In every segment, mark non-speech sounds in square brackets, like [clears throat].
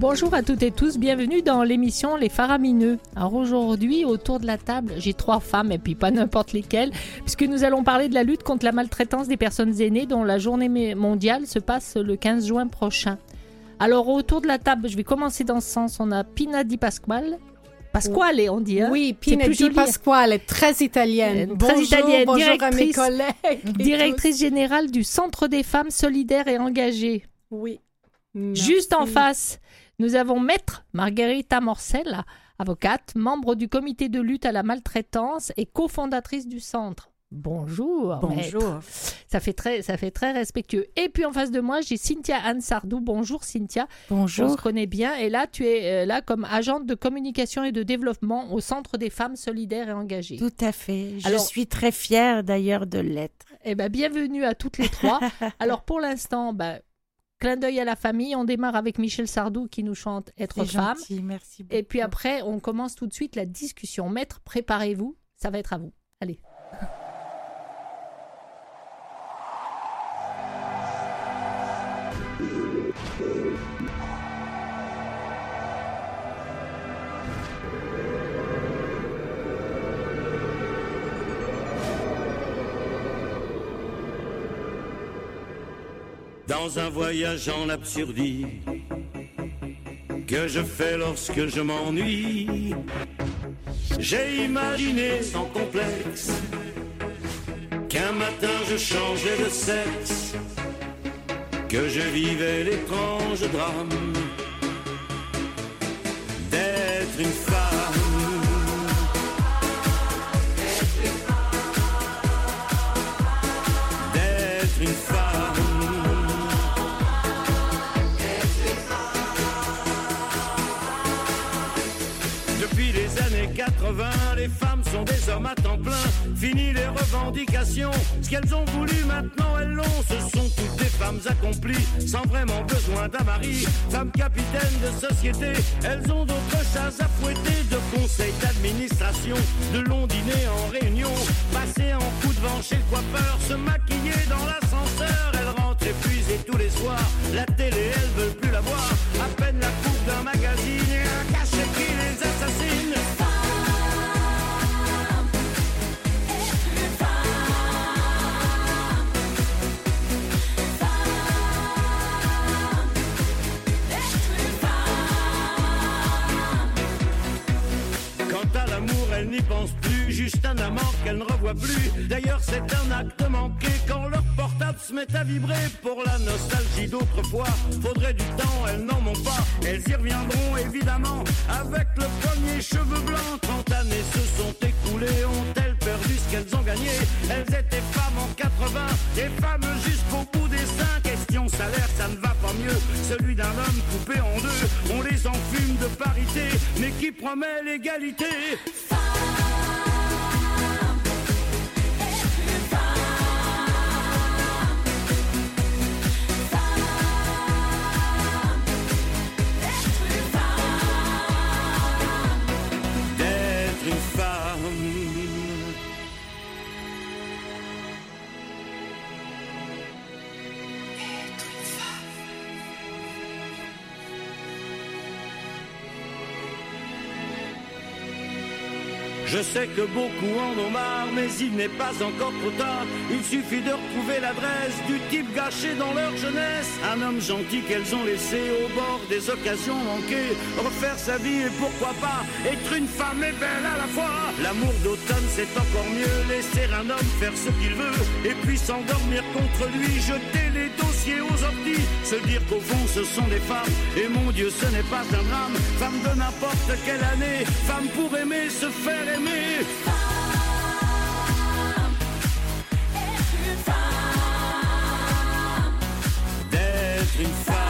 Bonjour à toutes et tous, bienvenue dans l'émission Les Faramineux. Alors aujourd'hui, autour de la table, j'ai trois femmes et puis pas n'importe lesquelles, puisque nous allons parler de la lutte contre la maltraitance des personnes aînées dont la journée mondiale se passe le 15 juin prochain. Alors autour de la table, je vais commencer dans ce sens, on a Pina Di Pasquale. Pasquale, on dit. Hein? Oui, Pina Di Pasquale, très italienne. Euh, très bonjour, italienne, bonjour directrice, à mes collègues. Directrice générale du Centre des femmes solidaires et engagées. Oui. Juste en face, nous avons Maître Margherita Morcella, avocate, membre du comité de lutte à la maltraitance et cofondatrice du centre. Bonjour. Bonjour. Maître. Ça fait très, ça fait très respectueux. Et puis en face de moi, j'ai Cynthia Anne Sardou. Bonjour Cynthia. Bonjour. On se connaît bien. Et là, tu es euh, là comme agente de communication et de développement au Centre des femmes solidaires et engagées. Tout à fait. Je Alors- suis très fière d'ailleurs de l'être. Eh ben, bienvenue à toutes les trois. [laughs] Alors pour l'instant, ben, clin d'œil à la famille. On démarre avec Michel Sardou qui nous chante Être femme. gentil, merci beaucoup. Et puis après, on commence tout de suite la discussion. Maître, préparez-vous, ça va être à vous. Allez. Dans un voyage en absurdie que je fais lorsque je m'ennuie, j'ai imaginé sans complexe qu'un matin je changeais de sexe, que je vivais l'étrange drame d'être une femme. 80, les femmes sont des hommes à temps plein. Fini les revendications. Ce qu'elles ont voulu, maintenant elles l'ont. Ce sont toutes des femmes accomplies, sans vraiment besoin d'un mari. Femmes capitaines de société, elles ont d'autres chats à fouetter. De conseils d'administration, de longs dîners en réunion. Passer en coup de vent chez le coiffeur, se maquiller dans l'ascenseur. Elles rentrent épuisées tous les soirs. La télé, elles veulent plus la voir. À peine la coupe d'un magazine et un pense plus, juste un amant qu'elle ne revoit plus. D'ailleurs, c'est un acte manqué quand leur portable se met à vibrer. Pour la nostalgie d'autrefois, faudrait du temps, elles n'en ont pas. Elles y reviendront évidemment avec le premier cheveu blanc. 30 années se sont écoulées, ont-elles perdu ce qu'elles ont gagné? Elles étaient femmes en 80, et femmes jusqu'au bout des seins. Question salaire, ça ne va pas mieux. Celui d'un homme coupé en deux, on les enfume de parité, mais qui promet l'égalité? Je sais que beaucoup en ont marre, mais il n'est pas encore trop tard. Il suffit de retrouver l'adresse du type gâché dans leur jeunesse. Un homme gentil qu'elles ont laissé au bord des occasions manquées. Refaire sa vie et pourquoi pas être une femme et belle à la fois. L'amour d'automne c'est encore mieux. Laisser un homme faire ce qu'il veut. Et puis s'endormir contre lui. Jeter aux orties. Se dire qu'au fond ce sont des femmes. Et mon Dieu ce n'est pas un drame. Femme de n'importe quelle année. Femme pour aimer, se faire aimer. Une femme. D'être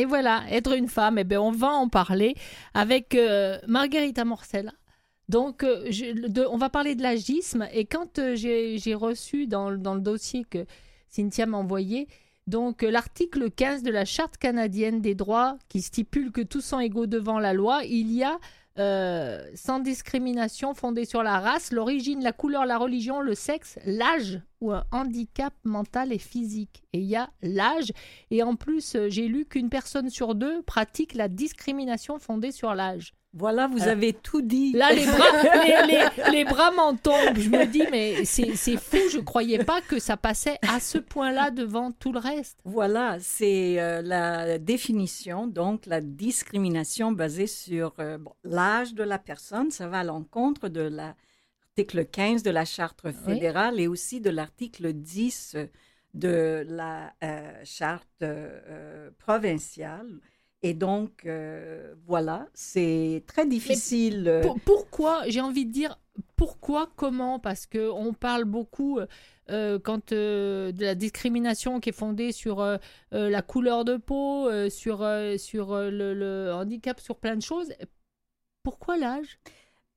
Et voilà, être une femme, eh bien, on va en parler avec euh, Margherita Morcella Donc, euh, on va parler de l'agisme. Et quand euh, j'ai reçu dans, le- dans le dossier que Cynthia m'a envoyé, donc euh, l'article 15 de la Charte canadienne des droits qui stipule que tous sont égaux devant la loi, il y a euh, sans discrimination fondée sur la race, l'origine, la couleur, la religion, le sexe, l'âge ou un handicap mental et physique. Et il y a l'âge. Et en plus, euh, j'ai lu qu'une personne sur deux pratique la discrimination fondée sur l'âge. Voilà, vous Alors, avez tout dit. Là, les bras, [laughs] les, les- les bras m'en tombent. Je me dis, mais c'est fou. Je croyais pas que ça passait à ce point-là devant tout le reste. Voilà, c'est euh, la définition, donc la discrimination basée sur euh, bon, l'âge de la personne. Ça va à l'encontre de l'article 15 de la Charte fédérale et aussi de l'article 10 de la euh, Charte euh, provinciale. Et donc, euh, voilà, c'est très difficile. euh, Pour- pourquoi J'ai envie de dire pourquoi, comment? Parce que on parle beaucoup euh, quand euh, de la discrimination qui est fondée sur la couleur de peau, sur sur le, le handicap, sur plein de choses. Pourquoi l'âge?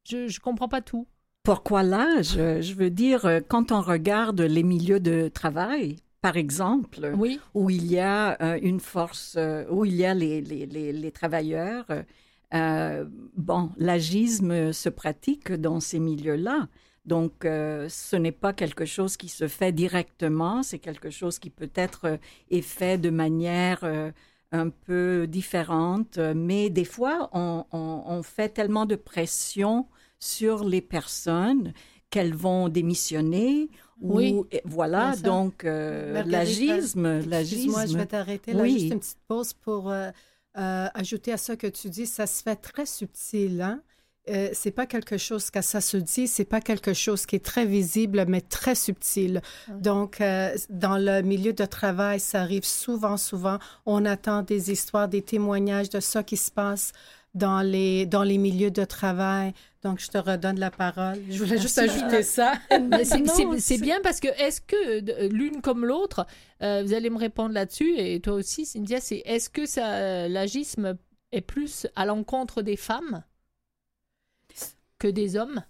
Je je comprends pas tout. Pourquoi l'âge? Je veux dire, quand on regarde les milieux de travail, par exemple, Oui. où il y a euh, une force, euh, où il y a les, les, les, les travailleurs, euh, bon, l'agisme se pratique dans ces milieux-là. Donc, ce n'est pas quelque chose qui se fait directement, c'est quelque chose qui peut-être est fait de manière un peu différente, mais des fois, on, on, on fait tellement de pression sur les personnes qu'elles vont démissionner. Oui. Ou, voilà, donc euh, l'agisme, Excuse-moi, je l'agisme. vais t'arrêter là. Oui. Juste une petite pause pour euh, euh, ajouter à ça que tu dis. Ça se fait très subtil, hein? Euh, c'est pas quelque chose que ça se dit, c'est pas quelque chose qui est très visible, mais très subtil. Donc, euh, dans le milieu de travail, ça arrive souvent, souvent. On attend des histoires, des témoignages de ça qui se passe dans les, dans les milieux de travail. Donc, je te redonne la parole. Je voulais juste ajouter ça. [laughs] C'est- bien parce que est-ce que l'une comme l'autre, euh, vous allez me répondre là-dessus et toi aussi, Cynthia, c'est est-ce que ça, l'agisme est plus à l'encontre des femmes que des hommes?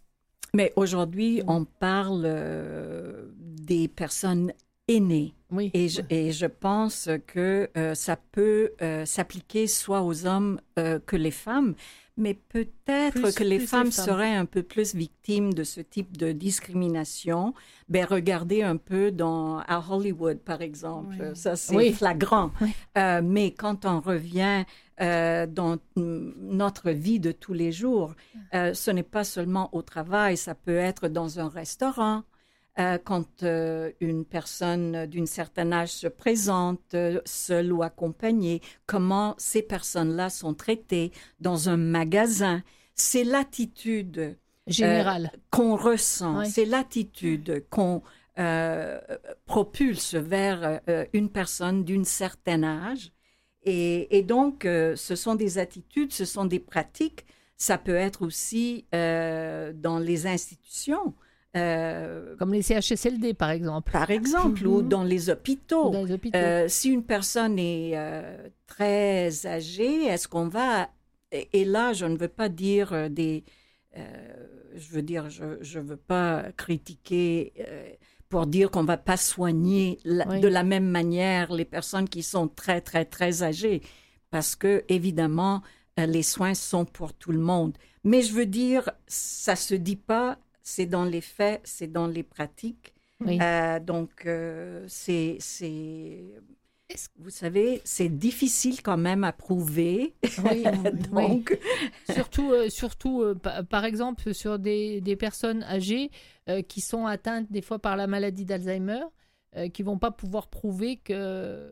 Mais aujourd'hui, on parle euh, des personnes aînées. Oui. Et je, et je pense que euh, ça peut euh, s'appliquer soit aux hommes euh, que les femmes, mais peut-être que les femmes seraient un peu plus victimes de ce type de discrimination. Ben, regardez un peu dans, à Hollywood, par exemple. Oui. Ça, c'est Oui. flagrant. Oui. Euh, mais quand on revient euh, dans notre vie de tous les jours, euh, ce n'est pas seulement au travail, ça peut être dans un restaurant, euh, quand euh, une personne d'un certain âge se présente, euh, seule ou accompagnée, comment ces personnes-là sont traitées dans un magasin. C'est l'attitude Général. qu'on ressent, c'est l'attitude qu'on propulse vers une personne d'un certain âge. Et, et donc, ce sont des attitudes, ce sont des pratiques. Ça peut être aussi euh, dans les institutions, euh, Comme les CHSLD, par exemple. par exemple, ou Mhm. dans les hôpitaux. Dans les hôpitaux. Euh, si une personne est euh, très âgée, est-ce qu'on va... Et, et là, je ne veux pas dire des... je veux dire, je ne veux pas critiquer pour dire qu'on va pas soigner la- Oui. de la même manière les personnes qui sont très, très, très âgées. Parce que, évidemment, les soins sont pour tout le monde. Mais je veux dire, ça se dit pas, c'est dans les faits, c'est dans les pratiques. Oui. Euh, donc, euh, c'est, c'est, vous savez, c'est difficile quand même à prouver. Oui, [laughs] oui. donc, surtout, euh, surtout euh, pa- par exemple, sur des, des personnes âgées euh, qui sont atteintes des fois par la maladie d'Alzheimer, euh, qui vont pas pouvoir prouver que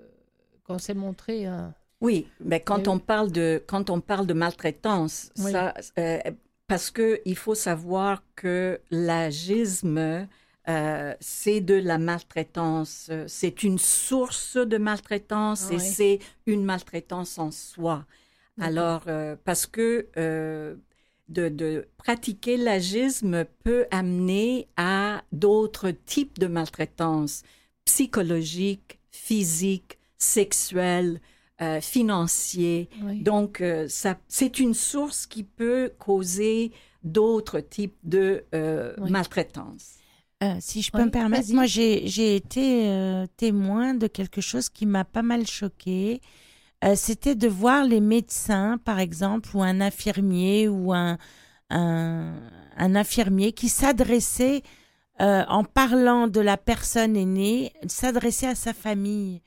qu'on s'est montré. euh, oui, mais quand Eh on oui. parle de quand on parle de maltraitance, Oui. ça, euh, parce que il faut savoir que l'agisme euh, c'est de la maltraitance, c'est une source de maltraitance et c'est une maltraitance en soi. Alors, euh, parce que euh, de, de pratiquer l'agisme peut amener à d'autres types de maltraitance psychologique, physique, sexuelle, euh, financier. Oui. Donc, euh, ça, c'est une source qui peut causer d'autres types de euh, Oui. maltraitance. Euh, si je peux Oui, me permettre, moi j'ai j'ai été euh, témoin de quelque chose qui m'a pas mal choqué. Euh, C'était de voir les médecins, par exemple, ou un infirmier ou un, un, un infirmier qui s'adressait, euh, en parlant de la personne aînée, s'adressait à sa famille.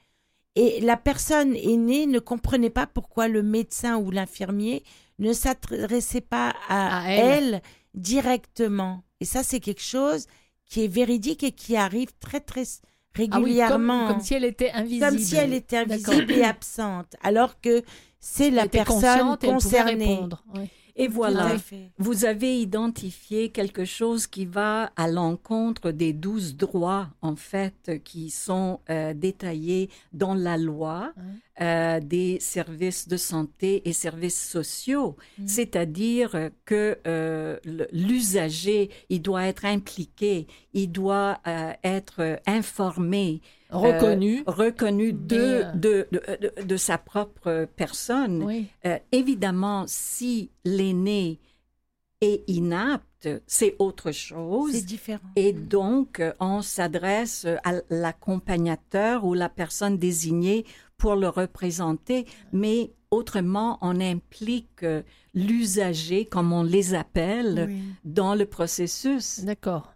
Et la personne aînée ne comprenait pas pourquoi le médecin ou l'infirmier ne s'adressait pas à, À elle. elle directement. Et ça, c'est quelque chose qui est véridique et qui arrive très, très Ah oui, régulièrement. comme, comme si elle était invisible. Comme si elle était invisible et absente, alors que c'est la personne concernée. Et voilà, vous avez identifié quelque chose qui va à l'encontre des douze droits, en fait, qui sont euh, détaillés dans la loi euh, des services de santé et services sociaux. Mm. C'est-à-dire que euh, l'usager, il doit être impliqué, il doit euh, être informé, Reconnu. de, de, de, de- sa propre personne. oui. Évidemment, si l'aîné est inapte, c'est autre chose. C'est différent. Et donc, euh, on s'adresse à l'accompagnateur ou la personne désignée pour le représenter, mais autrement, on implique euh, l'usager, comme on les appelle, Oui. dans le processus. D'accord.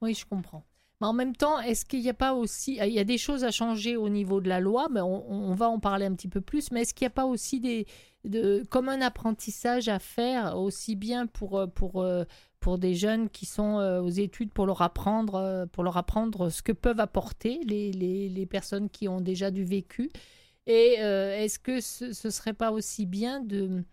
Oui, je comprends. Mais en même temps, est-ce qu'il n'y a pas aussi... Il y a des choses à changer au niveau de la loi, mais on, on va en parler un petit peu plus, mais est-ce qu'il n'y a pas aussi des... De, comme un apprentissage à faire, aussi bien pour, euh, pour, euh, pour des jeunes qui sont euh, aux études, pour leur apprendre, euh, pour leur apprendre ce que peuvent apporter les, les, les personnes qui ont déjà du vécu. Et euh, est-ce que ce ne serait pas aussi bien de,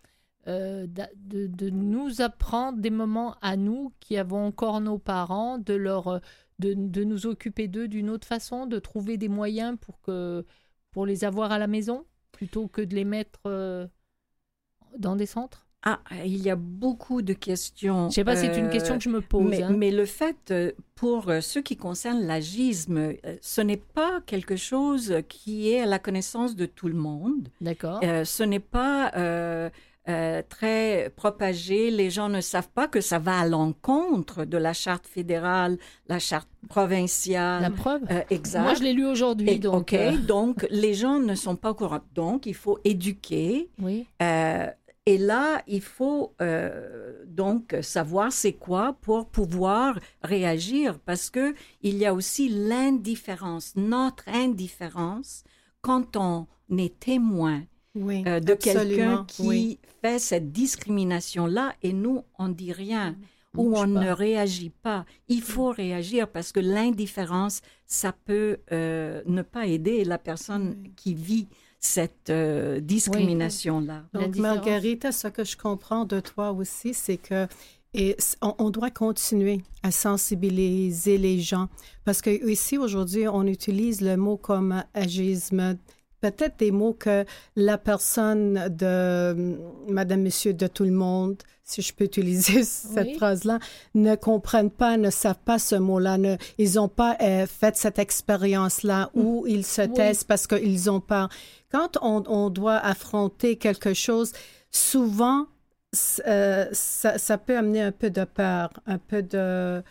de, de nous apprendre des moments à nous qui avons encore nos parents, de, leur, de, de nous occuper d'eux d'une autre façon, de trouver des moyens pour, que, pour les avoir à la maison, plutôt que de les mettre dans des centres? Ah, il y a beaucoup de questions. Je ne sais pas, c'est une euh, question que je me pose. Mais, hein. mais le fait, euh, pour euh, ce qui concerne l'agisme, ce n'est pas quelque chose qui est à la connaissance de tout le monde. D'accord. Euh, ce n'est pas euh, euh, très propagé. Les gens ne savent pas que ça va à l'encontre de la charte fédérale, la charte provinciale. La preuve? Euh, exact. Moi, je l'ai lu aujourd'hui, donc... OK, euh, donc les gens ne sont pas au courant. Donc, il faut éduquer. oui. Et là, il faut euh, donc savoir c'est quoi pour pouvoir réagir parce que il y a aussi l'indifférence, notre indifférence quand on est témoin Oui, euh, de quelqu'un qui oui. fait cette discrimination-là et nous, on dit rien ou bouge on pas. ne réagit pas. Il faut réagir parce que l'indifférence, ça peut euh, ne pas aider la personne Oui. qui vit cette euh, discrimination-là. Donc. Margarita, ce que je comprends de toi aussi, c'est que et on, on doit continuer à sensibiliser les gens parce que ici aujourd'hui, on utilise le mot comme agisme. Peut-être des mots que la personne de hum, Madame, Monsieur, de tout le monde, si je peux utiliser [laughs] cette Oui. phrase-là, ne comprennent pas, ne savent pas ce mot-là, ne, ils n'ont pas euh, fait cette expérience-là où ils se Oui. taisent parce qu'ils ont peur. Quand on, on doit affronter quelque chose, souvent, euh, ça, ça peut amener un peu de peur, un peu de...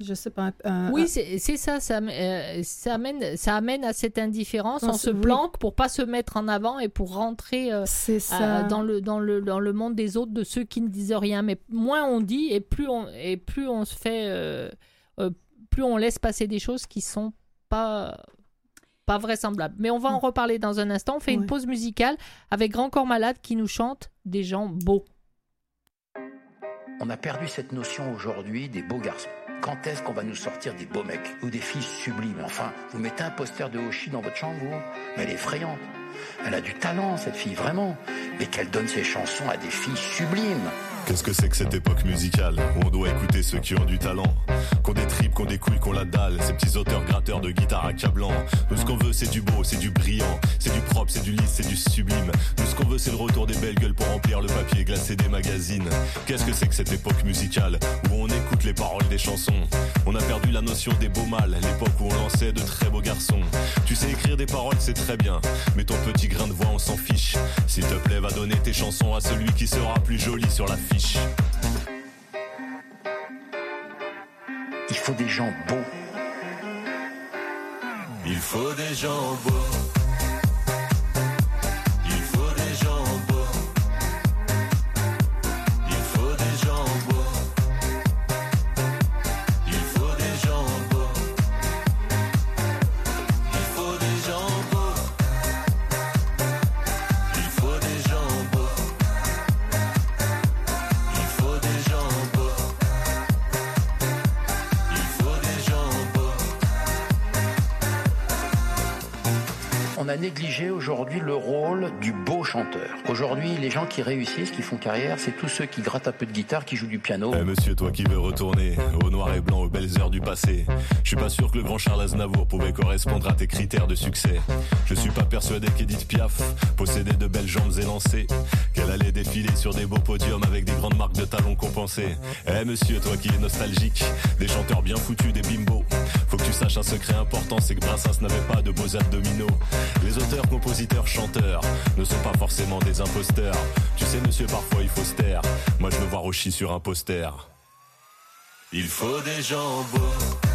Je sais pas. un- Oui, c'est ça, euh, ça, amène, ça amène à cette indifférence. On On se- se oui. planque pour pas se mettre en avant et pour rentrer euh, dans, le, dans, le, dans le monde des autres, de ceux qui ne disent rien. Mais moins on dit et plus on, et plus on se fait, plus on laisse passer des choses qui sont pas pas vraisemblables. Mais on va en reparler dans un instant. On fait une pause musicale avec Grand Corps Malade qui nous chante des gens beaux. On a perdu cette notion aujourd'hui des beaux garçons. Quand est-ce qu'on va nous sortir des beaux mecs ou des filles sublimes? Enfin, vous mettez un poster de Hoshi dans votre chambre, vous Mais elle est effrayante. Elle a du talent, cette fille, vraiment. Mais qu'elle donne ses chansons à des filles sublimes. Qu'est-ce que c'est que cette époque musicale où on doit écouter ceux qui ont du talent Qu'on des tripes, qu'on des couilles, qu'on la dalle Ces petits auteurs gratteurs de guitare accablant Nous ce qu'on veut c'est du beau, c'est du brillant C'est du propre, c'est du lisse, c'est du sublime. Nous ce qu'on veut c'est le retour des belles gueules pour remplir le papier glacé des magazines. Qu'est-ce que c'est que cette époque musicale où on écoute les paroles des chansons? On a perdu la notion des beaux mâles L'époque où on lançait de très beaux garçons. Tu sais écrire des paroles c'est très bien Mais ton petit grain de voix on s'en fiche. S'il te plaît va donner tes chansons à celui qui sera plus joli sur la fiche il faut des gens beaux. Il faut des gens beaux. Négliger aujourd'hui le rôle du beau chanteur. Aujourd'hui, les gens qui réussissent, qui font carrière, c'est tous ceux qui grattent un peu de guitare, qui jouent du piano. Eh monsieur, toi qui veux retourner au noir et blanc, aux belles heures du passé, je suis pas sûr que le grand Charles Aznavour pouvait correspondre à tes critères de succès. Je suis pas persuadé qu'Edith Piaf possédait de belles jambes élancées, qu'elle allait défiler sur des beaux podiums avec des grandes marques de talons compensées. Eh monsieur, toi qui es nostalgique, des chanteurs bien foutus, des bimbos, faut que tu saches un secret important, c'est que Brassens n'avait pas de beaux abdominaux. Les auteurs, compositeurs, chanteurs ne sont pas forcément des imposteurs. Tu sais, monsieur, parfois il faut se taire. Moi, je veux voir Oshi sur un poster. Il faut des gens beaux.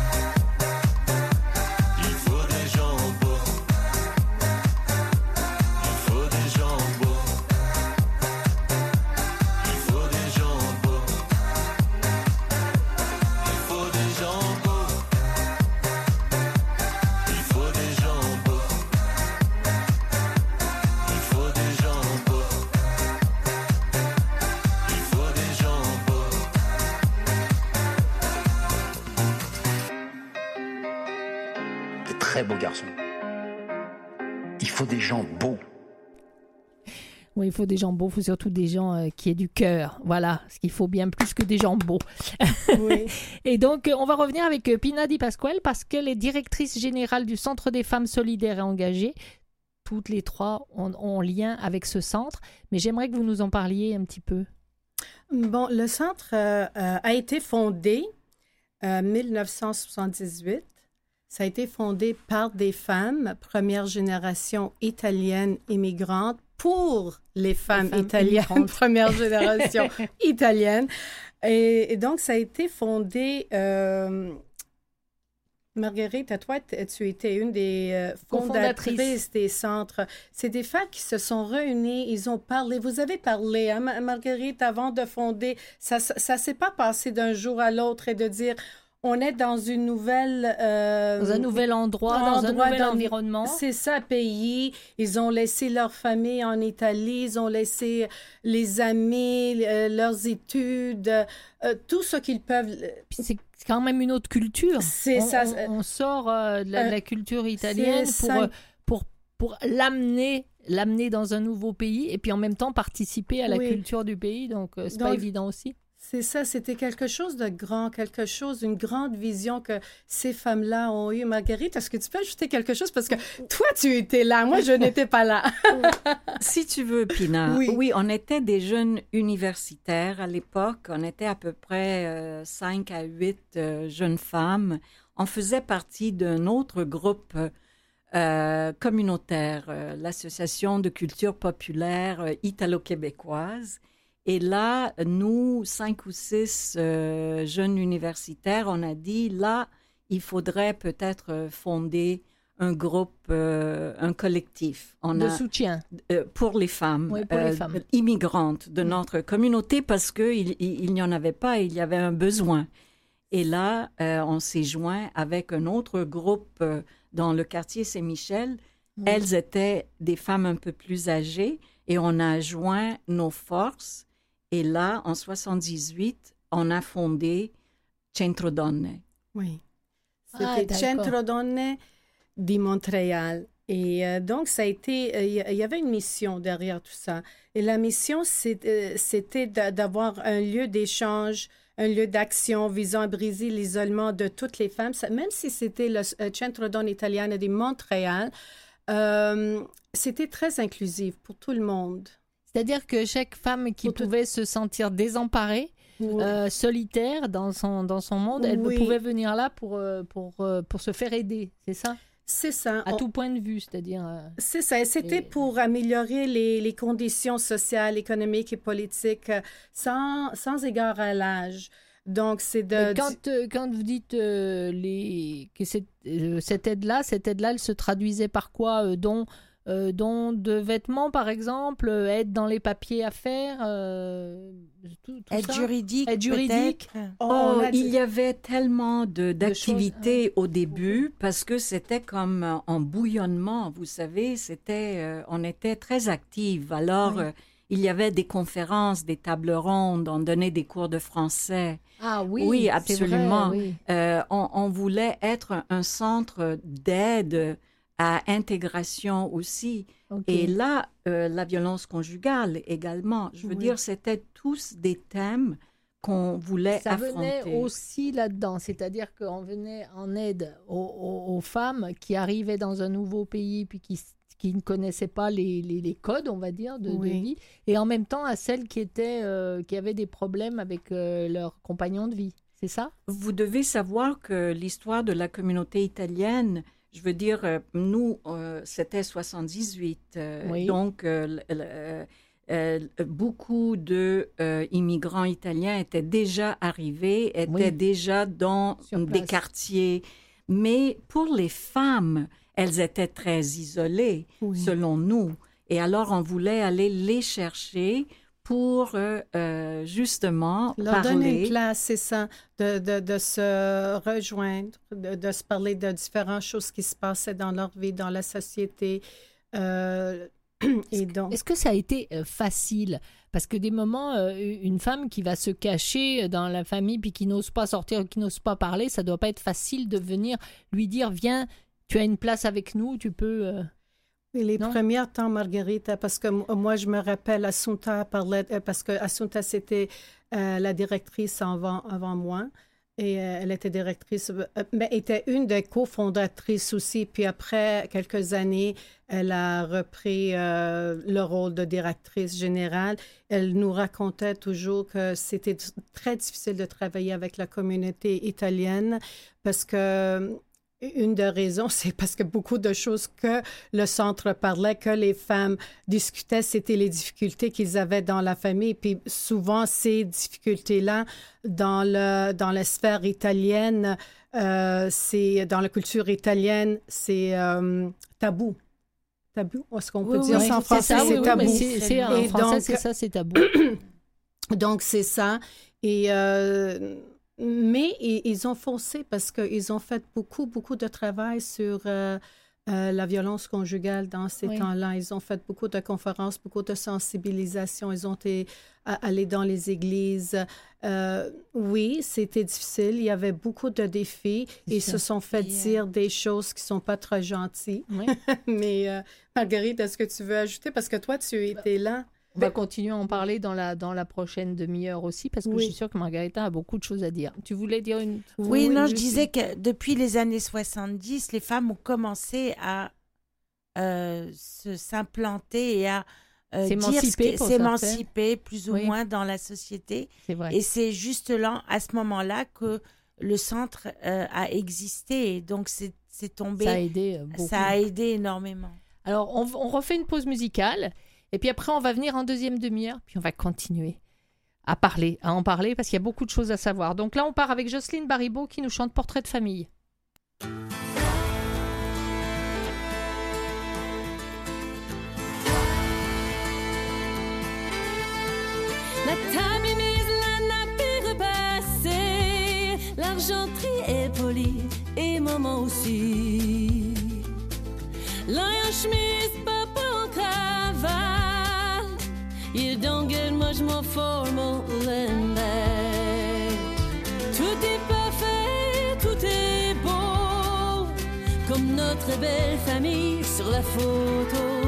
Il faut des gens beaux, il faut surtout des gens euh, qui aient du cœur. Voilà, ce qu'il faut bien plus que des gens beaux. [laughs] et donc, euh, on va revenir avec euh, Pina Di Pasquale parce qu'elle est directrice générale du Centre des femmes solidaires et engagées. Toutes les trois ont, ont lien avec ce centre, mais j'aimerais que vous nous en parliez un petit peu. Bon, le centre a été fondé en 1978. Ça a été fondé par des femmes, première génération italienne immigrantes, pour les femmes, italiennes, [laughs] première génération [laughs] italienne. Et, donc, ça a été fondé. Euh, Marguerite, à toi, tu étais une des euh, fondatrices des centres. C'est des femmes qui se sont réunies, ils ont parlé. Vous avez parlé, hein, Marguerite, avant de fonder. Ça ne s'est pas passé d'un jour à l'autre et de dire on est dans une nouvelle... Euh, dans un nouvel endroit, dans un nouvel environnement. C'est ça, pays. Ils ont laissé leur famille en Italie, ils ont laissé les amis, euh, leurs études, euh, tout ce qu'ils peuvent... C'est quand même une autre culture. C'est ça. On, sort de la, culture italienne pour, pour, pour l'amener l'amener dans un nouveau pays et puis en même temps participer à la culture du pays. Donc, c'est pas évident aussi. C'est ça, c'était quelque chose de grand, quelque chose, une grande vision que ces femmes-là ont eue. Marguerite, est-ce que tu peux ajouter quelque chose? Parce que toi, tu étais là, moi, je n'étais pas là. [laughs] si tu veux, Pina. Oui. on était des jeunes universitaires à l'époque. On était à peu près 5 euh, à 8 euh, jeunes femmes. On faisait partie d'un autre groupe euh, communautaire, l'Association de culture populaire italo-québécoise. Et là, nous, cinq ou six euh, jeunes universitaires, on a dit, là, il faudrait peut-être fonder un groupe, euh, un collectif. On de soutien. Euh, pour les femmes, immigrantes de notre communauté parce qu'il il, n'y en avait pas, il y avait un besoin. Et là, on s'est joint avec un autre groupe dans le quartier Saint-Michel. Elles étaient des femmes un peu plus âgées et on a joint nos forces et là, en 78, on a fondé Centro Donne. Oui. Ah, C'était Centro Donne di Montréal. Et euh, donc, ça a été, euh, il y- avait une mission derrière tout ça. Et la mission, euh, c'était d'a- d'avoir un lieu d'échange, un lieu d'action visant à briser l'isolement de toutes les femmes. Ça- même si c'était le euh, Centro Donne Italiana de Montréal, euh, c'était très inclusif pour tout le monde. C'est-à-dire que chaque femme qui pouvait se sentir désemparée, euh, solitaire dans son, dans son monde, elle Oui. pouvait venir là pour, euh, pour, euh, pour se faire aider, c'est ça? C'est ça. À On- tout point de vue, c'est-à-dire... euh, C'est ça. Et C'était Et- pour améliorer les, les conditions sociales, économiques et politiques sans, sans égard à l'âge. Donc, c'est de... Quand, euh, quand vous dites euh, les, que cette, euh, cette aide-là, cette aide-là, elle se traduisait par quoi dont, euh, dont de vêtements, par exemple, euh, aide dans les papiers à faire, euh, tout, tout Aide ça juridique. Aide juridique. Oh, dit- il y avait tellement d'activités au début parce que c'était comme euh, en bouillonnement, vous savez, c'était, euh, on était très actifs. Alors, Oui. euh, il y avait des conférences, des tables rondes, on donnait des cours de français. Ah oui, Oui, absolument. vrai, oui. Euh, on, on voulait être un, un centre d'aide à intégration aussi. Et là, euh, la violence conjugale également. Je veux Oui. dire, c'était tous des thèmes qu'on voulait Ça affronter. venait aussi là-dedans, c'est-à-dire qu'on venait en aide aux, aux- aux femmes qui arrivaient dans un nouveau pays puis qui, qui ne connaissaient pas les, les- les codes, on va dire, de, vie, et en même temps à celles qui, étaient, euh, qui avaient des problèmes avec euh, leur compagnon de vie. C'est ça? Vous devez savoir que l'histoire de la communauté italienne, je veux dire, euh, nous, euh, c'était 78. euh, Oui. Donc, euh, beaucoup de euh, immigrants italiens étaient déjà arrivés, étaient Oui. déjà dans des quartiers. Mais pour les femmes, elles étaient très isolées, Oui. selon nous. Et alors, on voulait aller les chercher pour euh, euh, justement Leur donner une place, c'est ça, de, de, de se rejoindre, de, de se parler de différentes choses qui se passaient dans leur vie, dans la société. Euh, [clears throat] et donc, Est-ce que ça a été facile? Parce que des moments, une femme qui va se cacher dans la famille puis qui n'ose pas sortir, qui n'ose pas parler, ça doit pas être facile de venir lui dire viens, tu as une place avec nous, tu peux. Et les Non? premiers temps, Marguerite, parce que moi, je me rappelle, Assunta parlait, euh, parce que Assunta, c'était euh, la directrice avant, avant moi. Et euh, elle était directrice, mais était une des cofondatrices aussi. Puis après quelques années, elle a repris euh, le rôle de directrice générale. Elle nous racontait toujours que c'était très difficile de travailler avec la communauté italienne parce que une des raisons, [laughs] c'est parce que beaucoup de choses que le centre parlait, que les femmes discutaient, c'était les difficultés qu'ils avaient dans la famille. Puis souvent, ces difficultés-là, dans, le, dans la sphère italienne, euh, c'est dans la culture italienne, c'est euh, tabou. Tabou, est-ce qu'on peut Oui, dire oui, ça en français? ça, oui, C'est oui, tabou. mais c'est- en français, c'est ça, c'est tabou. [coughs] Donc, c'est ça. Et, euh, mais ils ont foncé parce qu'ils ont fait beaucoup, beaucoup de travail sur euh, euh, la violence conjugale dans ces Oui. temps-là. Ils ont fait beaucoup de conférences, beaucoup de sensibilisation. Ils ont été à- allés dans les églises. Euh, oui, c'était difficile. Il y avait beaucoup de défis. Ils se sont fait euh, dire des choses qui sont pas très gentilles. Oui. [laughs] Mais euh, Marguerite, est-ce que tu veux ajouter? Parce que toi, tu étais là. On va continuer à en parler dans la, dans la prochaine demi-heure aussi, parce que Oui. je suis sûre que Margarita a beaucoup de choses à dire. Tu voulais dire une. Oui, non, je disais que depuis les années 70, les femmes ont commencé à euh, s'implanter et à euh, S'émanciper, plus ou Oui. moins dans la société. C'est vrai. Et c'est juste là, à ce moment-là, que le centre euh, a existé. Et donc, c'est tombé. Ça a aidé beaucoup. ça a aidé énormément. Alors, on, on refait une pause musicale. Et puis après, on va venir en deuxième demi-heure. Puis on va continuer à parler, à en parler, parce qu'il y a beaucoup de choses à savoir. Donc là, on part avec Jocelyne Baribeau qui nous chante Portrait de famille. L'argenterie est polie et maman aussi. Chemise, much more formal than that. Tout est parfait, tout est beau, comme notre belle famille sur la photo.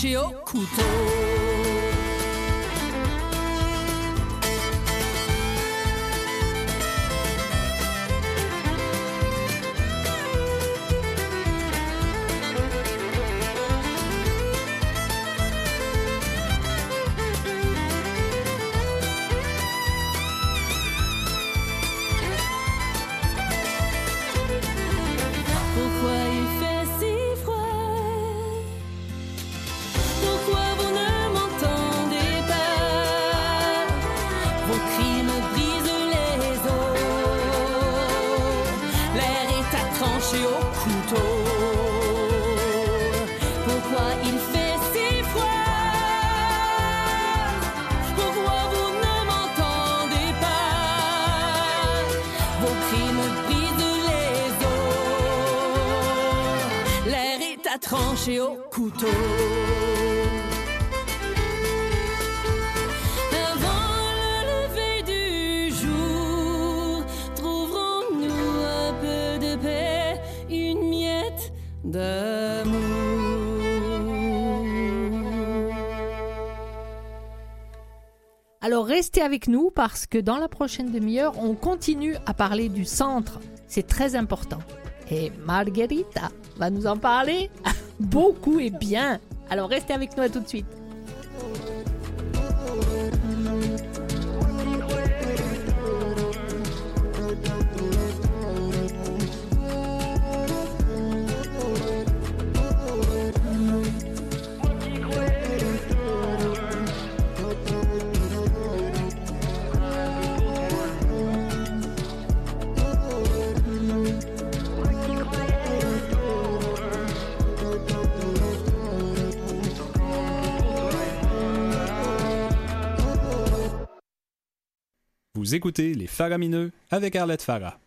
tranché couteau. Restez avec nous parce que dans la prochaine demi-heure, on continue à parler du centre. C'est très important. Et Marguerita va nous en parler [laughs] beaucoup et bien. Alors restez avec nous à tout de suite. Vous écoutez Les Faramineux avec Arlette Farah.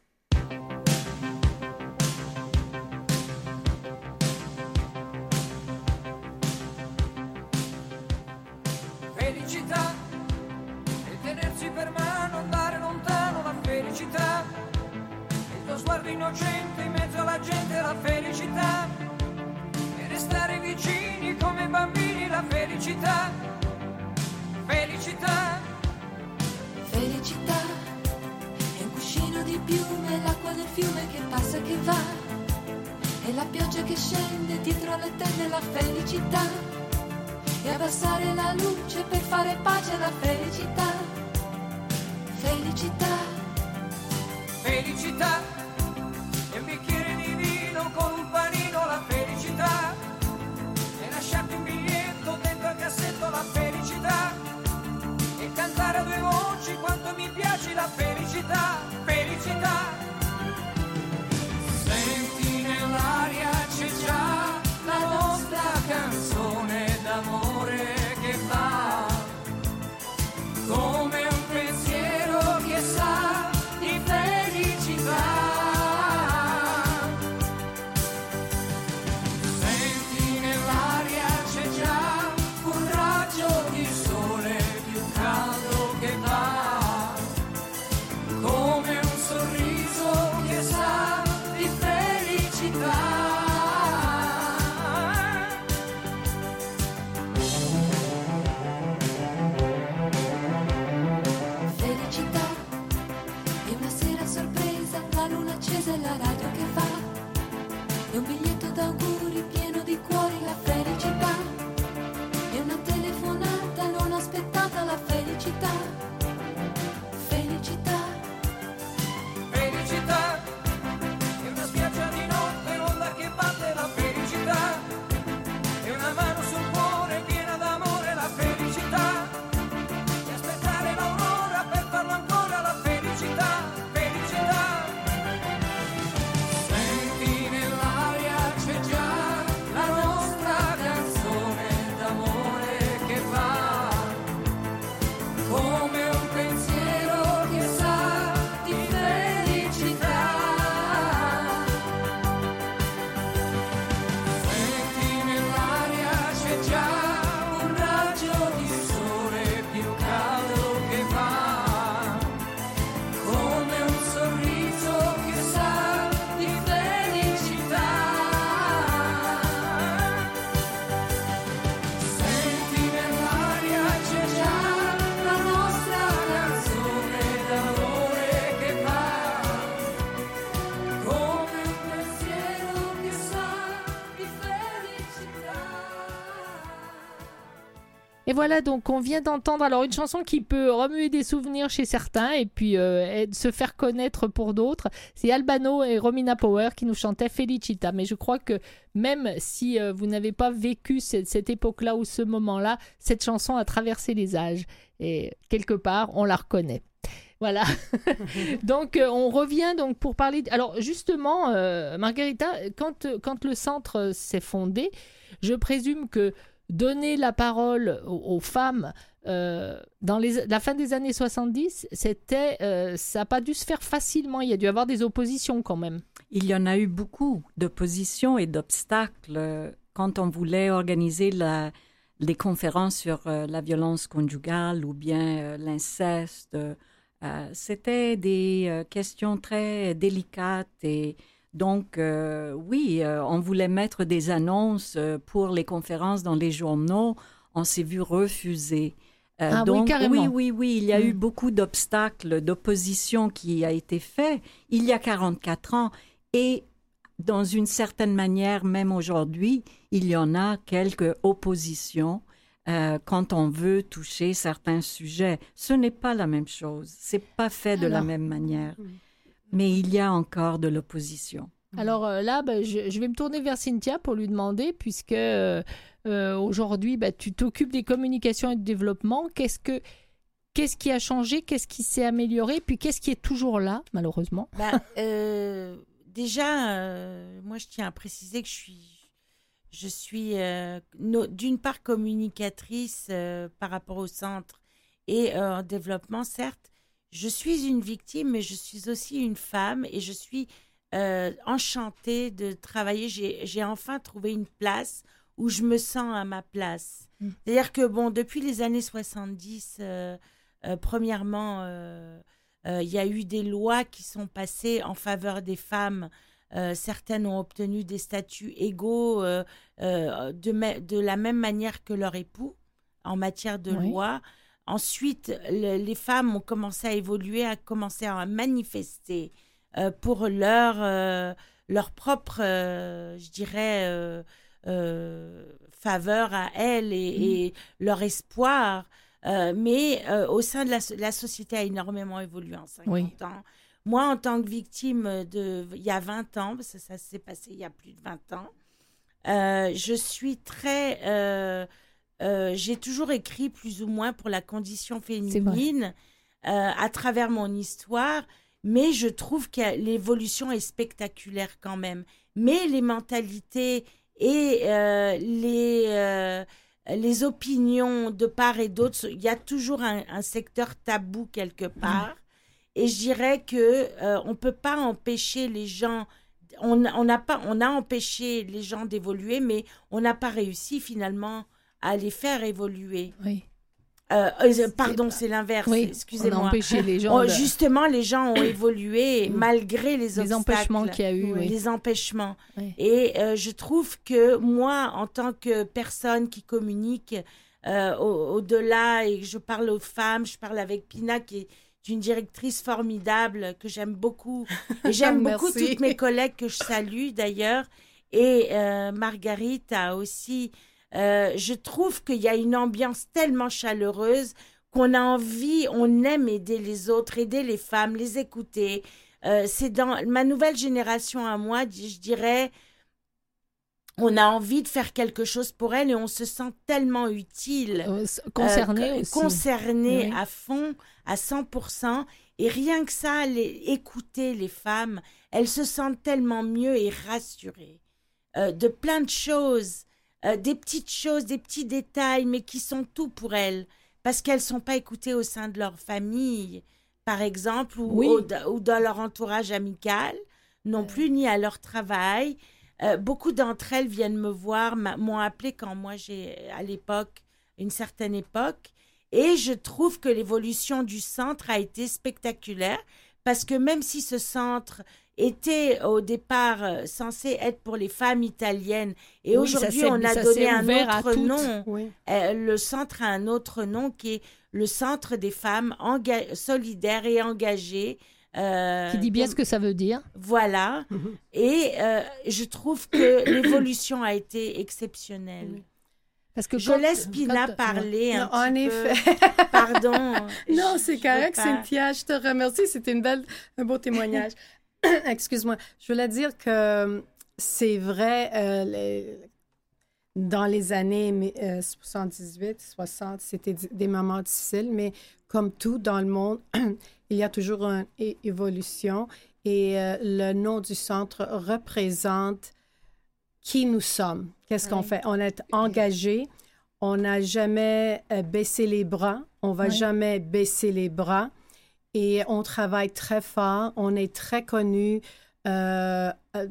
che va e la pioggia che scende dietro alle tende la felicità e abbassare la luce per fare pace alla felicità. Felicità. Felicità. la la la Et voilà, donc on vient d'entendre alors une chanson qui peut remuer des souvenirs chez certains et puis euh, se faire connaître pour d'autres. C'est Albano et Romina Power qui nous chantaient Felicita. Mais je crois que même si euh, vous n'avez pas vécu cette, cette époque-là ou ce moment-là, cette chanson a traversé les âges et quelque part on la reconnaît. Voilà. [laughs] donc euh, on revient donc pour parler. Alors justement, Margarita, quand quand le centre s'est fondé, je présume que donner la parole aux, femmes euh, dans la fin des années 70, c'était, euh, ça n'a pas dû se faire facilement. Il y a dû avoir des oppositions quand même. Il y en a eu beaucoup d'oppositions et d'obstacles quand on voulait organiser les conférences sur euh, la violence conjugale ou bien l'inceste. C'était des questions très délicates et donc euh, oui, euh, on voulait mettre des annonces euh, pour les conférences dans les journaux. On s'est vu refuser. Euh, Ah oui, donc, carrément. oui, oui, oui, il y a eu Mm. beaucoup d'obstacles, d'opposition qui a été fait il y a 44 ans. Et dans une certaine manière, même aujourd'hui, il y en a quelques oppositions euh, quand on veut toucher certains sujets. Ce n'est pas la même chose. C'est pas fait de la même manière. Mais il y a encore de l'opposition. Alors euh, là, bah, je, je vais me tourner vers Cynthia pour lui demander, puisque euh, euh, aujourd'hui, bah, tu t'occupes des communications et du développement. Qu'est-ce que Qu'est-ce qui a changé? Qu'est-ce qui s'est amélioré? Puis qu'est-ce qui est toujours là, malheureusement? Bah, [laughs] euh, déjà, euh, moi, je tiens à préciser que je suis, je suis euh, no- d'une part communicatrice euh, par rapport au centre et euh, en développement, certes. Je suis une victime, mais je suis aussi une femme et je suis euh, enchantée de travailler. J'ai enfin trouvé une place où je me sens à ma place. Mm. C'est-à-dire que, bon, depuis les années 70, euh, euh, premièrement, euh, il y a eu des lois qui sont passées en faveur des femmes. Certaines ont obtenu des statuts égaux de la même manière que leur époux en matière de Oui. loi. Ensuite, le- les femmes ont commencé à évoluer, à commencer à manifester euh, pour leur, euh, leur propre, euh, je dirais, faveur à elles et, et leur espoir. Mais au sein de la, so- la société a énormément évolué en 50 Oui. ans. Moi, en tant que victime de, il y a 20 ans, parce que ça s'est passé il y a plus de 20 ans, je suis très... euh, J'ai toujours écrit plus ou moins pour la condition féminine euh, à travers mon histoire, mais je trouve que l'évolution est spectaculaire quand même. Mais les mentalités et euh, les, les opinions de part et d'autre, il y a toujours un, un secteur tabou quelque part. Et je dirais que euh, on peut pas empêcher les gens. On, on n'a pas, on a empêché les gens d'évoluer, mais on n'a pas réussi finalement à les faire évoluer. Oui. Euh, euh, pardon, c'est l'inverse. Oui, Excusez-moi. empêché les gens Oh, de- Justement, les gens ont [coughs] évolué malgré les, Les obstacles, empêchements qu'il y a eu, oui. Les empêchements. Oui. Et euh, je trouve que moi, en tant que personne qui communique au- au-delà, et je parle aux femmes, je parle avec Pina qui est, d'une directrice formidable que j'aime beaucoup. [laughs] J'aime beaucoup toutes mes collègues que je salue d'ailleurs. Et Marguerite a aussi. Euh, je trouve qu'il y a une ambiance tellement chaleureuse qu'on a envie, on aime aider les autres, aider les femmes, les écouter. Euh, c'est dans ma nouvelle génération à moi, je dirais, on a envie de faire quelque chose pour elle et on se sent tellement utile. Euh, s- concerné Euh, aussi. concerné Oui. à fond, à 100%. Et rien que ça, les, écouter les femmes, elles se sentent tellement mieux et rassurées euh, de plein de choses, euh, des petites choses, des petits détails, mais qui sont tout pour elles, parce qu'elles sont pas écoutées au sein de leur famille, par exemple, ou, Oui. au- ou dans leur entourage amical, non plus, ni à leur travail. Euh, beaucoup d'entre elles viennent me voir, m'ont appelé quand moi j'ai, à l'époque, une certaine époque, et je trouve que l'évolution du centre a été spectaculaire, parce que même si ce centre était au départ euh, censé être pour les femmes italiennes, et Oui, aujourd'hui on a donné un autre nom. Oui. Euh, le centre a un autre nom qui est le Centre des femmes solidaires et engagées. euh, Qui dit bien ce que ça veut dire. Voilà. Et euh, je trouve que [coughs] l'évolution a été exceptionnelle. Parce que Je quand- laisse Pina quand- parler un Non, en petit effet. peu. [laughs] Pardon. Non, c'est correct, Cynthia. Je te remercie. C'était une belle, un beau témoignage. [coughs] Excuse-moi. Je voulais dire que euh, c'est vrai, euh, les- dans les années mi- euh, 78, 60, c'était di- des moments difficiles, mais comme tout dans le monde, [coughs] il y a toujours une évolution et euh, le nom du centre représente qui nous sommes. Qu'est-ce qu'on fait? On est engagé. On n'a jamais euh, baissé les bras. On va jamais baisser les bras. Et on travaille très fort. On est très connu euh, euh,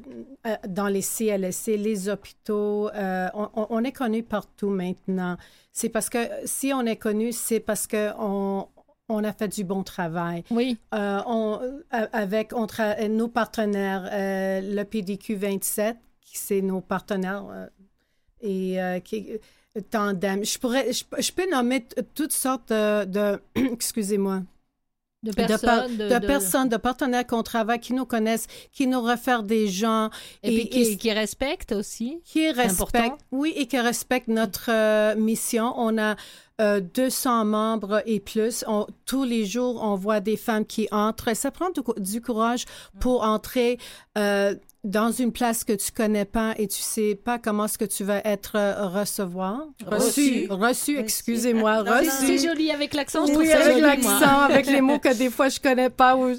euh, dans les CLSC, les hôpitaux. euh, on, est connu partout maintenant. C'est parce que si on est connu, c'est parce que on, on a fait du bon travail. Oui, Euh, on, avec on nos partenaires, le PDQ 27, qui c'est nos partenaires et qui tandem. Je pourrais, je, je peux nommer toutes sortes de, de- [clears throat] excusez-moi, de de, par- personnes. de personnes, de partenaires qu'on travaille, qui nous connaissent, qui nous réfèrent des gens Et, puis et- qui, et- qui respectent aussi. qui respectent, oui, et qui respectent notre euh, mission. On a euh, 200 membres et plus. On- tous les jours, on voit des femmes qui entrent. Ça prend du, cou- du courage pour entrer euh, dans une place que tu connais pas et tu sais pas comment est-ce que tu vas être euh, recevoir. Reçu. Reçu, reçu, excusez-moi, reçu. C'est joli avec l'accent. je trouve Oui, ça avec l'accent, avec les mots que des [laughs] fois je connais pas ou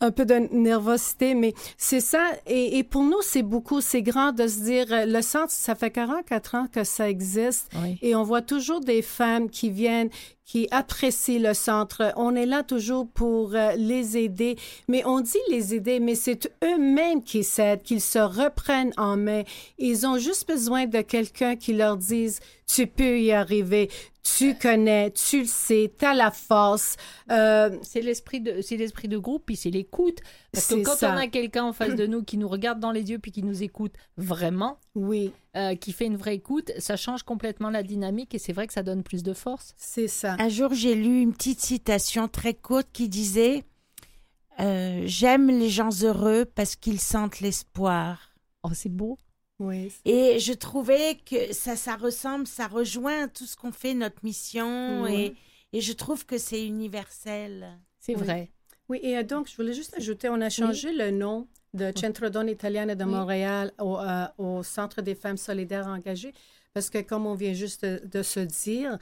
un peu de nervosité, mais c'est ça. Et, et pour nous, c'est beaucoup, c'est grand de se dire, euh, le centre, ça fait 44 ans que ça existe Oui. et on voit toujours des femmes qui viennent, qui apprécient le centre. On est là toujours pour euh, les aider, mais on dit les aider, mais c'est eux-mêmes qui s'aident, qu'ils se reprennent en main. Ils ont juste besoin de quelqu'un qui leur dise, tu peux y arriver, tu connais, tu le sais, tu as la force. Euh, C'est l'esprit de, c'est l'esprit de groupe, puis c'est l'écoute. Parce que quand ça. on a quelqu'un en face de nous qui nous regarde dans les yeux puis qui nous écoute vraiment, oui, euh, qui fait une vraie écoute, ça change complètement la dynamique et c'est vrai que ça donne plus de force. c'est ça. Un jour, j'ai lu une petite citation très courte qui disait euh, J'aime les gens heureux parce qu'ils sentent l'espoir. Oh, c'est beau. Oui. Et je trouvais que ça, ça ressemble, ça rejoint tout ce qu'on fait, notre mission, et, et je trouve que c'est universel. C'est Oui. vrai. Oui, et euh, donc, je voulais juste ajouter, on a changé le nom de Centro Donne Italiane de Oui. Montréal au, euh, au Centre des femmes solidaires engagées, parce que comme on vient juste de, de se dire,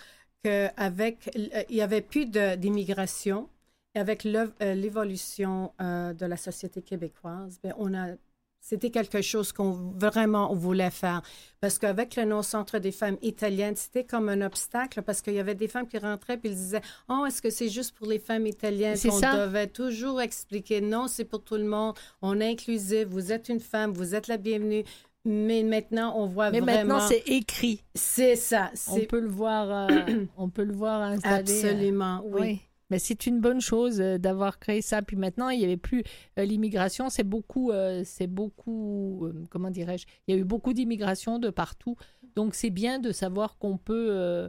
qu'avec, euh, il n'y avait plus d'immigration, et avec euh, l'évolution euh, de la société québécoise, ben, on a c'était quelque chose qu'on vraiment voulait faire. Parce qu'avec le nom Centre des femmes italiennes, c'était comme un obstacle parce qu'il y avait des femmes qui rentraient puis ils disaient Oh, est-ce que c'est juste pour les femmes italiennes qu'on devait toujours expliquer Non, c'est pour tout le monde. On est inclusif. Vous êtes une femme. Vous êtes la bienvenue. Mais maintenant, on voit Mais vraiment. maintenant, c'est écrit. C'est ça. On peut le voir, euh, [coughs] on peut le voir installé. euh, absolument, oui. Oui. Mais c'est une bonne chose euh, d'avoir créé ça. Puis maintenant, il n'y avait plus euh, l'immigration. C'est beaucoup, euh, c'est beaucoup, comment dirais-je Il y a eu beaucoup d'immigration de partout. Donc c'est bien de savoir qu'on peut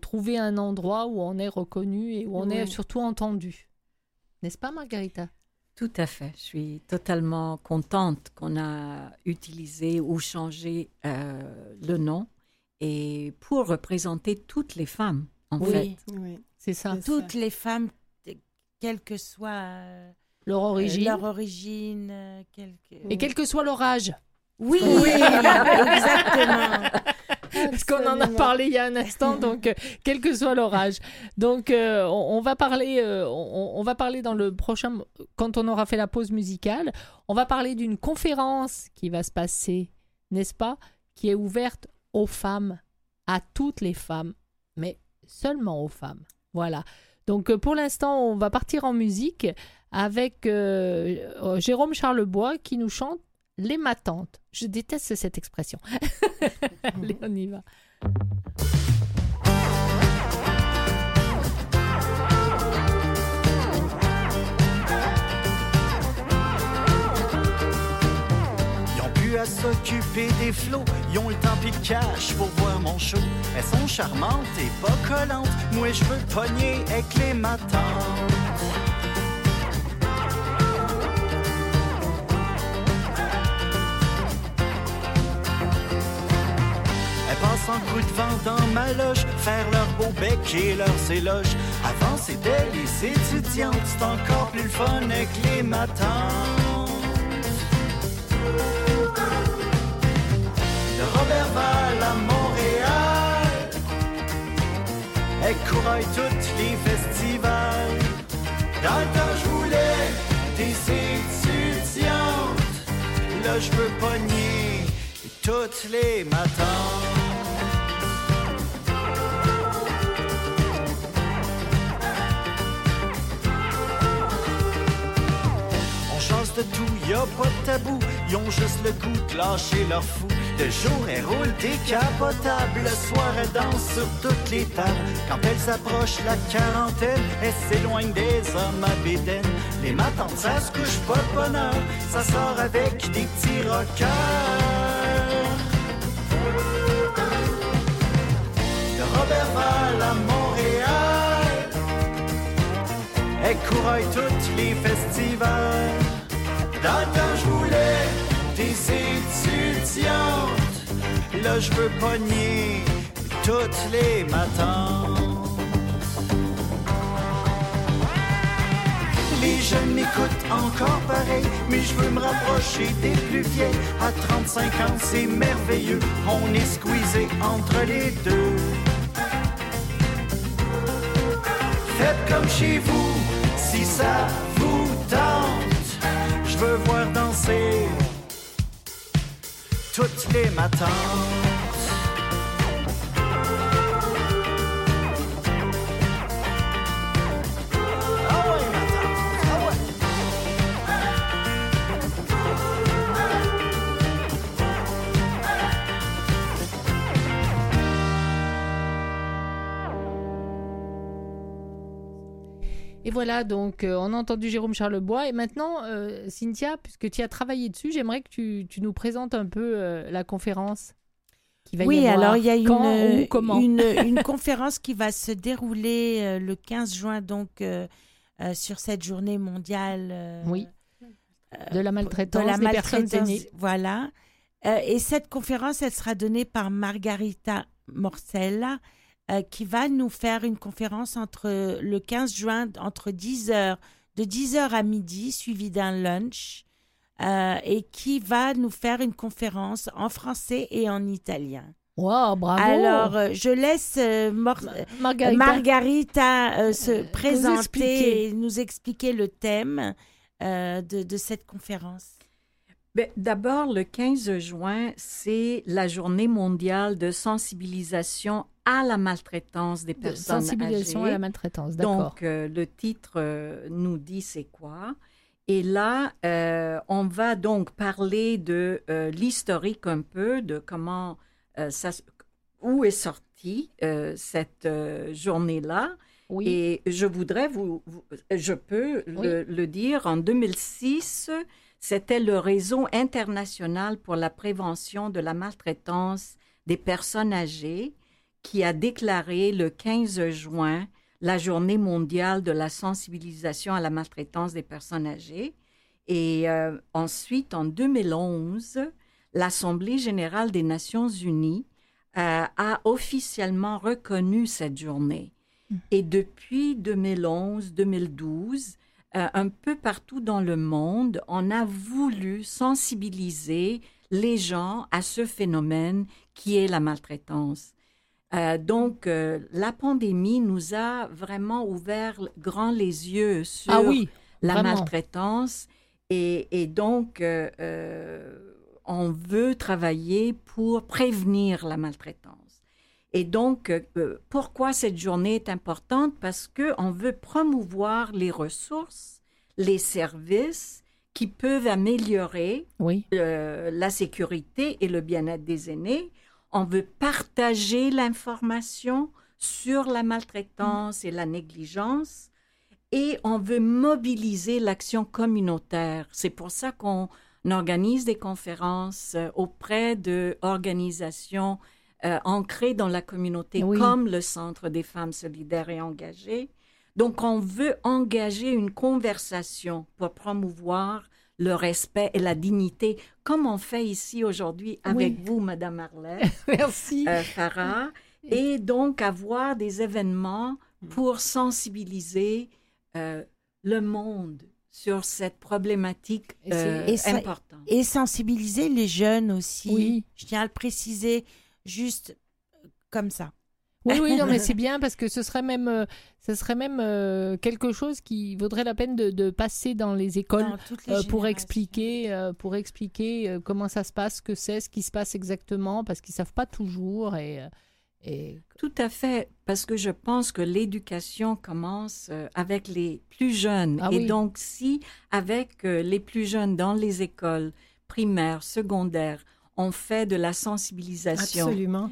trouver un endroit où on est reconnu et où on est surtout entendu. N'est-ce pas, Margarita? Tout à fait. Je suis totalement contente qu'on a utilisé ou changé euh, le nom et pour représenter toutes les femmes, en Oui. fait. Oui. C'est ça. Toutes les femmes, quelle que soit euh, Leur origine. leur origine, euh, Et quel que soit leur âge. Oui, [laughs] exactement. Parce qu'on en a parlé il y a un instant, [laughs] donc euh, quel que soit leur âge. Donc euh, on, on va parler, euh, on, on va parler dans le prochain, quand on aura fait la pause musicale, on va parler d'une conférence qui va se passer, n'est-ce pas, qui est ouverte aux femmes, à toutes les femmes, mais seulement aux femmes. Voilà. Donc pour l'instant, on va partir en musique avec euh, Jérôme Charlebois qui nous chante Les matantes. Je déteste cette expression. [laughs] Allez, on y va. Ils ont pu à s'occuper des flots, ils ont le temps pis le cash pour voir mon show. Elles sont charmantes et pas collantes, moi je veux pogner avec les matantes. En coup de vent dans ma loge, faire leur beau bec et leurs éloges. Avant c'était les étudiantes, c'est encore plus le fun avec les matantes. de Robertval à Montréal. Elle courait tous les festivals. Dans le je voulais des étudiantes. Là, je veux pogner toutes les matins. De tout, y a pas de tabou. Ils ont juste le goût de lâcher leur fou. Le jour, elles roulent décapotables. Le soir, elles dansent sur toutes les tables. Quand elles approchent la quarantaine, elles s'éloignent des hommes à bédaine. Les matins, ça se couche pas de bonheur. Ça sort avec des petits rockers. De Robertval à Montréal. Elles couraient tous les festivals. Dans je voulais des étudiantes. Là, je veux pogner toutes les matins. Les jeunes m'écoutent encore pareil, mais je veux me rapprocher des plus vieilles. À 35 ans, c'est merveilleux, on est squeezé entre les deux. Faites comme chez vous, si ça. Je veux voir danser toutes les matins. Voilà, donc euh, on a entendu Jérôme Charlebois. Et maintenant, euh, Cynthia, puisque tu as travaillé dessus, j'aimerais que tu, tu nous présentes un peu euh, la conférence qui va y Oui, avoir. alors il y a une, [laughs] conférence qui va se dérouler le 15 juin, donc sur cette journée mondiale Oui. De la de maltraitance la des personnes aînées. Voilà. Et cette conférence, elle sera donnée par Margarita Morcella, euh, qui va nous faire une conférence entre le 15 juin, entre 10h, de 10h à midi, suivie d'un lunch, euh, et qui va nous faire une conférence en français et en italien. Wow, bravo Alors, euh, je laisse euh, Margarita. Margarita, euh, se présenter et nous expliquer le thème euh, de, de cette conférence. Ben, D'abord, le 15 juin, c'est la journée mondiale de sensibilisation à la maltraitance des De personnes sensibilisation âgées. à la maltraitance, d'accord. Donc, euh, le titre euh, nous dit c'est quoi. Et là, euh, on va donc parler de l'historique un peu, de comment ça, où est sortie cette journée-là. Oui. Et je voudrais vous, vous- je peux le, le dire, en 2006, c'était le réseau international pour la prévention de la maltraitance des personnes âgées qui a déclaré le 15 juin la journée mondiale de la sensibilisation à la maltraitance des personnes âgées. Et euh, ensuite, en 2011, l'Assemblée générale des Nations unies euh, a officiellement reconnu cette journée. Et depuis 2011-2012, euh, un peu partout dans le monde, on a voulu sensibiliser les gens à ce phénomène qui est la maltraitance. Euh, donc, euh, la pandémie nous a vraiment ouvert grand les yeux sur Ah oui, la vraiment. maltraitance et, et donc on veut travailler pour prévenir la maltraitance. Et donc, euh, pourquoi cette journée est importante? Parce qu'on veut promouvoir les ressources, les services qui peuvent améliorer Oui. euh, la sécurité et le bien-être des aînés. On veut partager l'information sur la maltraitance et la négligence et on veut mobiliser l'action communautaire. C'est pour ça qu'on organise des conférences euh, auprès d'organisations euh, dans la communauté Oui. comme le Centre des femmes solidaires et engagées. Donc, on veut engager une conversation pour promouvoir le respect et la dignité, comme on fait ici aujourd'hui avec Oui. vous, Madame Arlette. [laughs] Merci. euh, Farah, et donc avoir des événements pour sensibiliser euh, le monde sur cette problématique Et euh, et importante. Et sensibiliser les jeunes aussi. Oui. Je tiens à le préciser juste euh, comme ça. Oui, oui, non, mais [laughs] c'est bien parce que ce serait même, euh, ce serait même euh, quelque chose qui vaudrait la peine de, de passer dans les écoles Dans toutes les euh, pour expliquer, euh, pour expliquer comment ça se passe, ce que c'est, ce qui se passe exactement, parce qu'ils savent pas toujours et, et Tout à fait, parce que je pense que l'éducation commence avec les plus jeunes. Ah et oui. donc, si avec les plus jeunes dans les écoles primaires, secondaires, on fait de la sensibilisation, Absolument.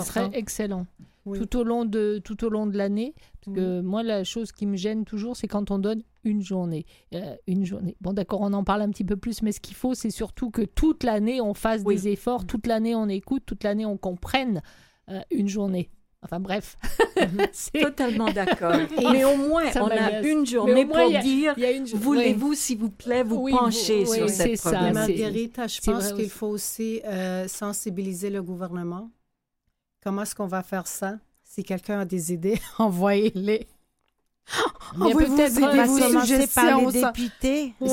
important. serait excellent. Oui. Tout au long de tout au long de l'année, parce que moi la chose qui me gêne toujours, c'est quand on donne une journée, Euh, une journée. Bon, d'accord, on en parle un petit peu plus, mais ce qu'il faut, c'est surtout que toute l'année on fasse Oui. des efforts, toute l'année on écoute, toute l'année on comprenne euh, une journée. Enfin bref, [laughs] C'est- totalement d'accord. [laughs] Mais au moins, Ça on a une journée pour a- dire Voulez-vous, s'il vous plaît, vous Oui, pencher vous- sur cette ça, problématique? Marguerite, je pense qu'il faut aussi euh, sensibiliser le gouvernement. Comment est-ce qu'on va faire ça? Si quelqu'un a des idées, [laughs] envoyez-les. Mais Envoyez-vous peut-être, des On va Oui, commencer par les députés. Oui,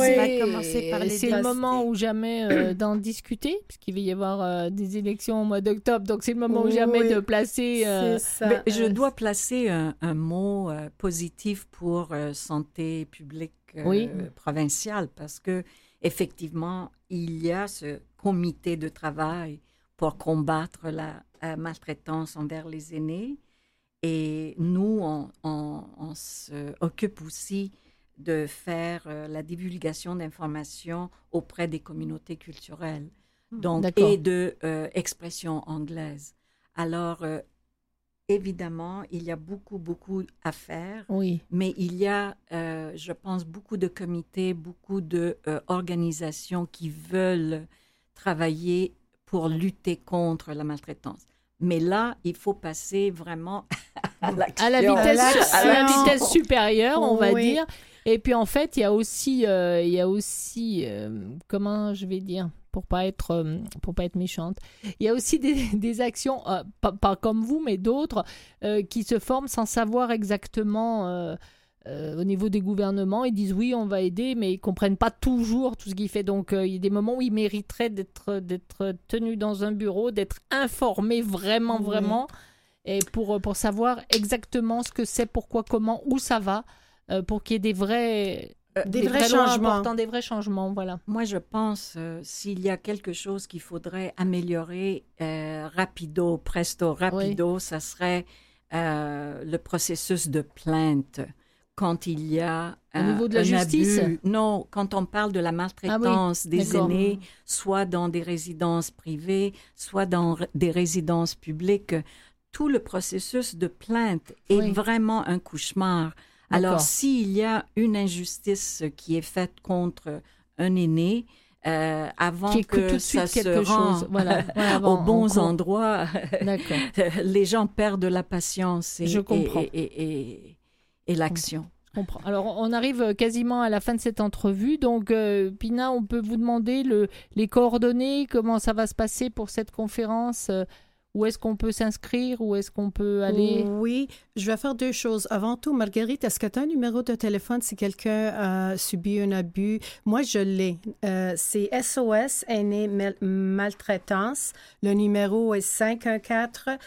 c'est le moment ou jamais euh, [clears throat] d'en discuter, puisqu'il va y avoir euh, des élections au mois d'octobre, donc c'est le moment ou jamais Oui, de placer. euh. Mais je euh, dois placer un, un mot euh, positif pour euh, santé publique euh, Oui. provinciale parce que effectivement il y a ce comité de travail pour combattre la, la maltraitance envers les aînés et nous on, on- on se occupe aussi de faire euh, la divulgation d'informations auprès des communautés culturelles donc D'accord. et de euh, expression anglaise alors euh, évidemment, il y a beaucoup, beaucoup à faire, Oui, mais il y a, euh, je pense, beaucoup de comités, beaucoup d'organisations qui veulent travailler pour lutter contre la maltraitance. Mais là, il faut passer vraiment [laughs] à la vitesse, l'action. à la vitesse supérieure, on va Oui. dire. Et puis en fait, il y a aussi, euh, il y a aussi, euh, comment je vais dire, pour pas être, euh, pour pas être méchante, il y a aussi des, [laughs] des actions, euh, pas, pas comme vous, mais d'autres, euh, qui se forment sans savoir exactement. Euh, euh, au niveau des gouvernements, ils disent oui, on va aider, mais ils comprennent pas toujours tout ce qu'il fait. Donc, euh, il y a des moments où ils mériteraient d'être d'être tenus dans un bureau, d'être informés vraiment, Oui. vraiment, et pour, pour savoir exactement ce que c'est, pourquoi, comment, où ça va, euh, pour qu'il y ait des vrais, Euh, Des vrais changements. des vrais changements, voilà. Moi, je pense euh, s'il y a quelque chose qu'il faudrait améliorer euh, rapido, presto, rapido, ça serait euh, le processus de plainte quand il y a Au euh, niveau de la un justice? abus. Non, quand on parle de la maltraitance des d'accord. aînés, soit dans des résidences privées, soit dans des résidences publiques, tout le processus de plainte est Oui. vraiment un cauchemar. Alors, s'il y a une injustice qui est faite contre un aîné, euh, avant Qui que que, tout de ça suite se quelque rend chose. Voilà, [laughs] voilà, avant, aux bons endroits, [laughs] les gens perdent de la patience. Et, Je comprends. Et, et- et- et l'action. Je comprends. Alors, on arrive quasiment à la fin de cette entrevue. Donc, euh, Pina, on peut vous demander le, les coordonnées, comment ça va se passer pour cette conférence euh, Où est-ce qu'on peut s'inscrire Où est-ce qu'on peut aller? Oui, je vais faire deux choses. Avant tout, Marguerite, est-ce que tu as un numéro de téléphone si quelqu'un a subi un abus? Moi, je l'ai. Euh, c'est SOS Aîné Mal- Maltraitance. Le numéro est 514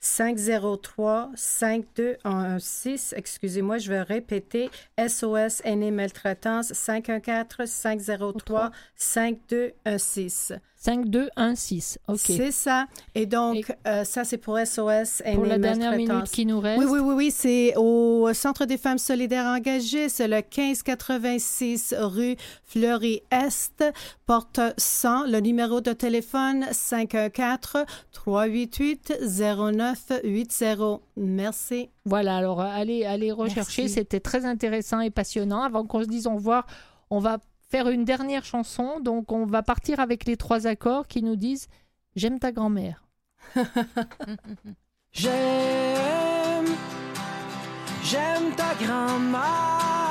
503 5216. Excusez-moi, je vais répéter. SOS Aîné Maltraitance 514 503 5216. 5216. OK. C'est ça. Et donc, euh, ça, c'est pour SOS Pour la dernière minute qui nous reste. Oui, oui, oui, oui. C'est au Centre des femmes solidaires engagées. C'est le 1586 rue Fleury-Est, porte 100. Le numéro de téléphone 514-388-0980. Merci. Voilà, alors euh, allez, allez rechercher, c'était très intéressant et passionnant. Avant qu'on se dise au revoir, on va faire une dernière chanson. Donc on va partir avec les trois accords qui nous disent J'aime ta grand-mère. [laughs] J'aime, j'aime ta grand-mère.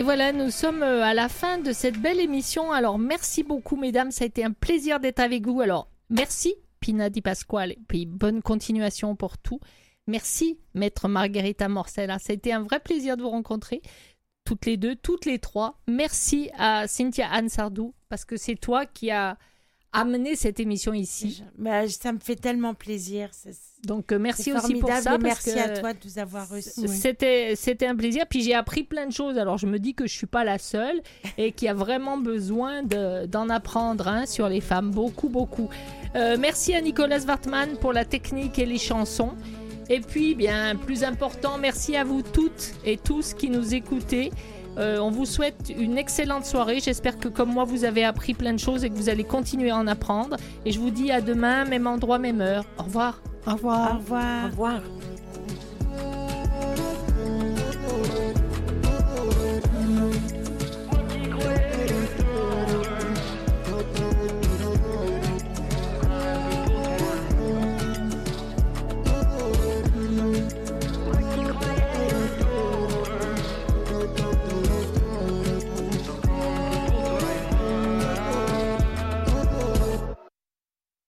Et voilà, nous sommes euh, à la fin de cette belle émission. Alors, merci beaucoup, mesdames. Ça a été un plaisir d'être avec vous. Alors, merci, Pina Di Pasquale. Puis, bonne continuation pour tout. Merci, maître Margherita Morcella. Ça a été un vrai plaisir de vous rencontrer. Toutes les deux, toutes les trois. Merci à Cynthia Anne Sardou, parce que c'est toi qui as amené cette émission ici. Bah, ça me fait tellement plaisir. Donc, euh, merci aussi pour ça. parce merci que- à toi de nous avoir reçus. C'était, c'était un plaisir. Puis j'ai appris plein de choses. Alors je me dis que je suis pas la seule et qu'il y a vraiment besoin de- d'en apprendre hein, sur les femmes. Beaucoup, beaucoup. Euh, merci à Nicolas Wartmann pour la technique et les chansons. Et puis, bien plus important, merci à vous toutes et tous qui nous écoutez. Euh, on vous souhaite une excellente soirée. J'espère que comme moi, vous avez appris plein de choses et que vous allez continuer à en apprendre. Et je vous dis à demain, même endroit, même heure. Au revoir. Au revoir. Au revoir. Au revoir.